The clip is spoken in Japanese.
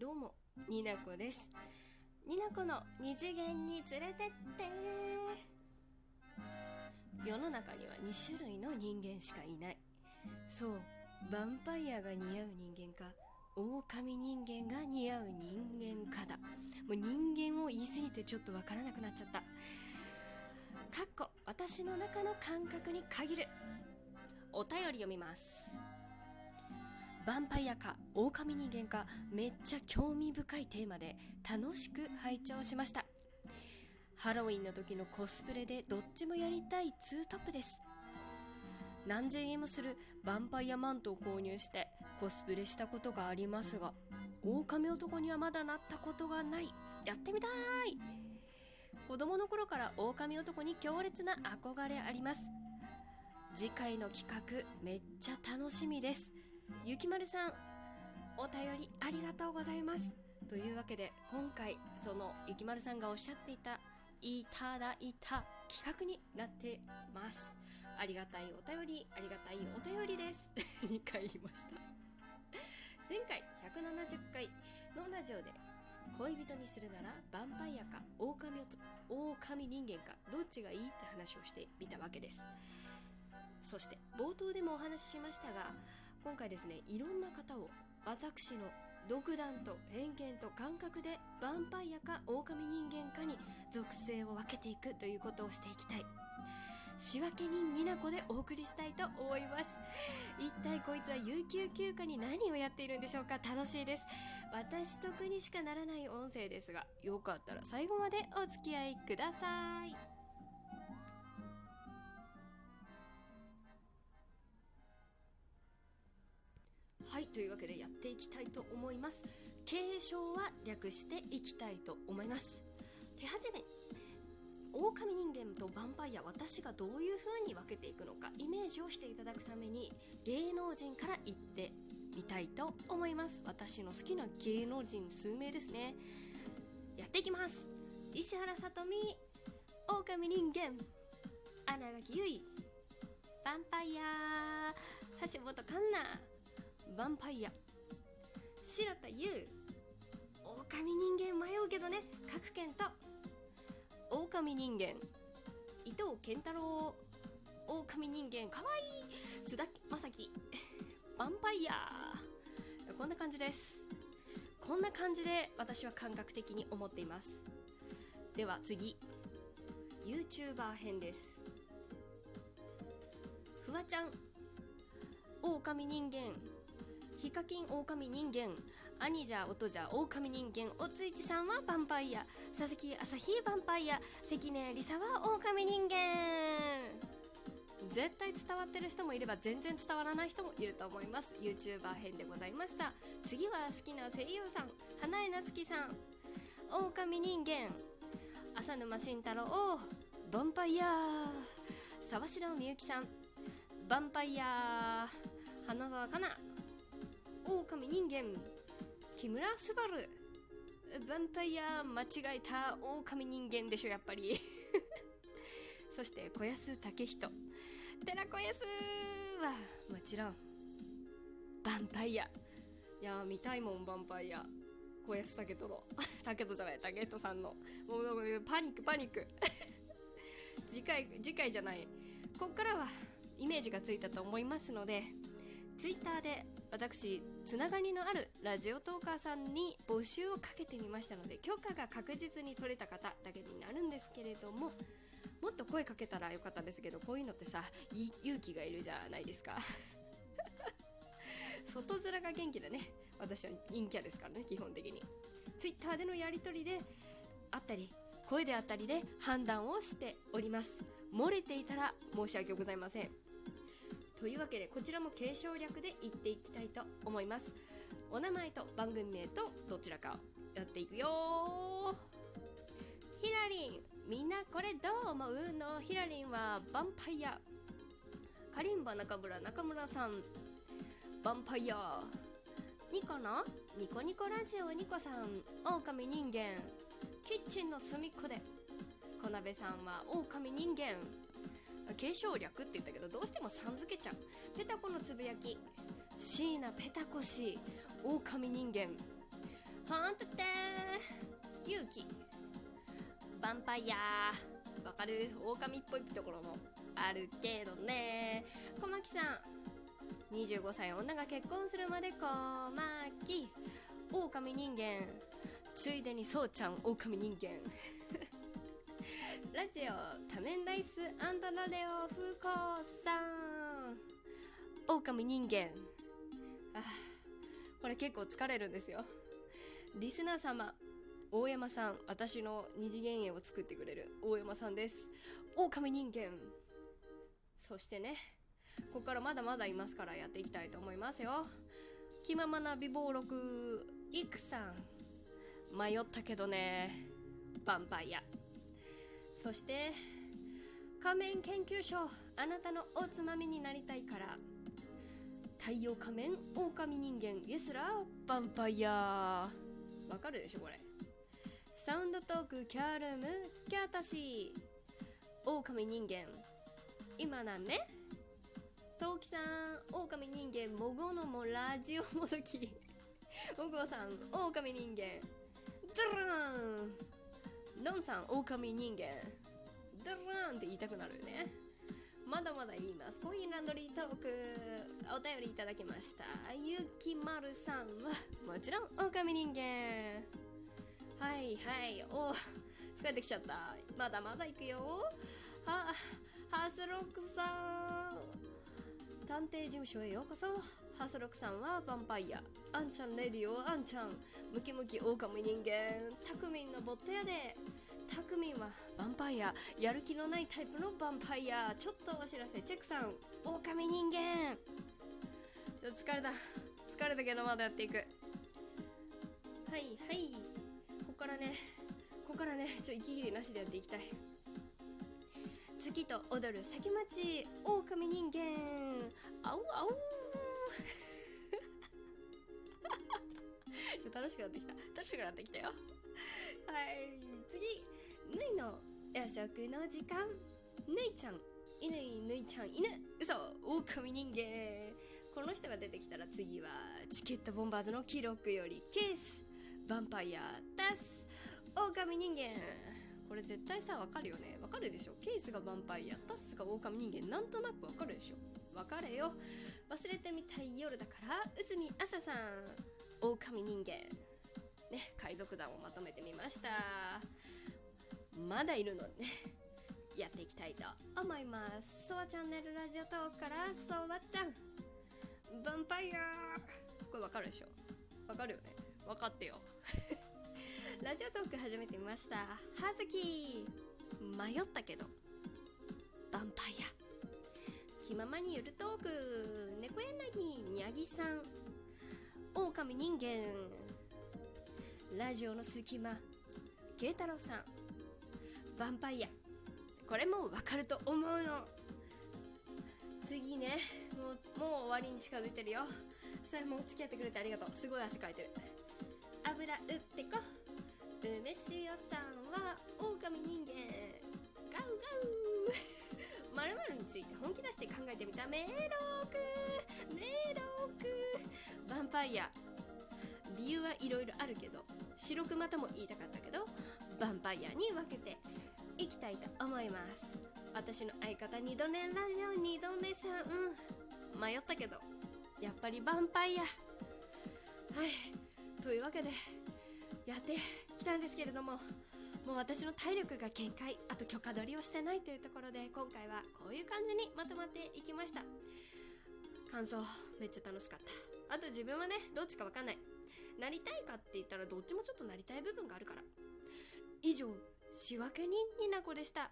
どうも、になこです。になこの二次元に連れてって世の中には2種類の人間しかいない。そう、ヴァンパイアが似合う人間か、狼人間が似合う人間かだ。もう人間を言い過ぎてちょっとわからなくなっちゃった。かっこ、私の中の感覚に限る。お便り読みます。ヴァンパイアか狼人間かめっちゃ興味深いテーマで楽しく拝聴しました。ハロウィンの時のコスプレでどっちもやりたいツートップです。何千円もするヴァンパイアマントを購入してコスプレしたことがありますが狼男にはまだなったことがない。やってみたい！子供の頃から狼男に強烈な憧れあります。次回の企画めっちゃ楽しみです。ゆきまるさんお便りありがとうございます。というわけで今回そのゆきまるさんがおっしゃっていたいただいた企画になってます。ありがたいお便りありがたいお便りです。2回言いました。前回170回のラジオで恋人にするならヴァンパイアか狼男狼人間かどっちがいいって話をしてみたわけです。そして冒頭でもお話ししましたが今回ですねいろんな方を私の独断と偏見と感覚でヴァンパイアか狼人間かに属性を分けていくということをしていきたい。仕分け人ニナコでお送りしたいと思います。一体こいつは有給休暇に何をやっているんでしょうか？楽しいです。私得にしかならない音声ですがよかったら最後までお付き合いください。というわけでやっていきたいと思います。継承は略していきたいと思います。手始め狼人間とヴァンパイア私がどういう風に分けていくのかイメージをしていただくために芸能人から言ってみたいと思います。私の好きな芸能人数名ですね。やっていきます。石原さとみ狼人間新垣結衣ヴァンパイア橋本環奈。ヴァンパイア。白田優。狼人間迷うけどね。各県と。狼人間。伊藤健太郎。狼人間。かわい。い須田将暉。ヴァンパイア。こんな感じです。こんな感じで私は感覚的に思っています。では次。YouTuber 編です。フワちゃん。狼人間。ヒカキン狼人間。兄じゃ音じゃ狼人間。おついちさんはヴァンパイア。佐々木朝日ヴァンパイア。関根梨沙は狼人間。絶対伝わってる人もいれば全然伝わらない人もいると思います。YouTuber 編でございました。次は好きな声優さん。花江夏樹さん。狼人間。浅沼慎太郎。ヴァンパイア。沢城みゆきさん。ヴァンパイア。花澤香菜。狼人間木村昴。ヴァンパイア間違えた狼人間でしょやっぱり。そして小安武人。寺子安はもちろんヴァンパイア。いや見たいもんヴァンパイア。小安武人の。武人じゃない武人さんの。もうパニックパニック。次回次回じゃない。こっからはイメージがついたと思いますのでツイッターで私つながりのあるラジオトーカーさんに募集をかけてみましたので許可が確実に取れた方だけになるんですけれどももっと声かけたらよかったんですけどこういうのってさ勇気がいるじゃないですか。外面が元気でね。私は陰キャですからね基本的に。ツイッターでのやり取りであったり声であったりで判断をしております。漏れていたら申し訳ございません。というわけでこちらも継承略で言っていきたいと思います。お名前と番組名とどちらかをやっていくよヒラリンみんなこれどう思う？のヒラリンはヴァンパイア。カリンバ中村中村さん。ヴァンパイア。ニコの？ニコニコラジオニコさん。狼人間。キッチンの隅っこで。小鍋さんは狼人間。継承略って言ったけどどうしてもさん付けちゃう。ペタコのつぶやき。椎名ペタコ氏狼人間。ほんとって勇気。ヴァンパイアわかる？狼っぽいところもあるけどね。小牧さん。25歳女が結婚するまで小牧。狼人間。ついでにそうちゃん狼人間。ラジオ多面ダイスアンドラデオ風子さん。狼人間。あこれ結構疲れるんですよ。リスナー様大山さん私の二次元絵を作ってくれる大山さんです。狼人間。そしてねここからまだまだいますからやっていきたいと思いますよ。気ままな美貌録いくさん。迷ったけどねヴァンパイア。そして仮面研究所あなたのおつまみになりたいから。太陽仮面狼人間ゲスラーヴァンパイア。わかるでしょこれ。サウンドトークキャールームキャータシー。狼人間。今なんねトウキさん狼人間モゴのもラジオもどき。モゴさん狼人間。ドラーン。ノンさん狼人間。ドラーンって言いたくなるよね。まだまだ言いますコインランドリートーク。お便りいただきました。ゆきまるさんはもちろん狼人間。はいはい。お疲れてきちゃった。まだまだ行くよ。はハスロックさん。探偵事務所へようこそ。ハスロクさんはヴァンパイア。あんちゃんレディオあんちゃん。ムキムキ狼人間。タクミンのボットやで。タクミンはヴァンパイア。やる気のないタイプのヴァンパイア。ちょっとお知らせチェックさん。狼人間。ちょっと疲れた。疲れたけどまだやっていく。はいはい。ここからね。ここからね。ちょ息切れなしでやっていきたい。月と踊る先町狼人間。あうあうちょっと楽しくなってきた。楽しくなってきたよ。はい。次。ぬいの夜食の時間。ぬいちゃん。犬ぬいちゃん。犬。嘘。狼人間。この人が出てきたら次はチケットボンバーズの記録よりケース。ヴァンパイアタス狼人間。これ絶対さわかるよね。わかるでしょ。ケースがヴァンパイアタスが狼人間なんとなくわかるでしょ。わかれよ。忘れてみたい夜だから内海朝さん狼人間。ね海賊団をまとめてみました。まだいるのね。やっていきたいと思います。ソワチャンネルラジオトークからソワちゃん。ヴァンパイアこれわかるでしょ。わかるよね。分かってよ。ラジオトーク始めてみました。はずき迷ったけどヴァンパイア気ままにゆるトーク猫柳にゃぎさん。狼人間。ラジオの隙間。慶太郎さん。ヴァンパイア。これもわかると思うの。次ねもうもう終わりに近づいてるよ。それも付き合ってくれてありがとう。すごい汗かいてる。油打ってこ。梅塩さんは狼人間ガウガウまるまるについて本気出して考えてみたメロークメロークヴァンパイア理由はいろいろあるけど白熊とも言いたかったけどヴァンパイアに分けていきたいと思います私の相方二度寝ラジオ二度寝さん迷ったけどやっぱりヴァンパイアはいというわけでやって来たんですけれどももう私の体力が限界あと許可取りをしてないというところで今回はこういう感じにまとまっていきました。感想めっちゃ楽しかった。あと自分はねどっちか分かんない。なりたいかって言ったらどっちもちょっとなりたい部分があるから。以上仕分け人になこでした。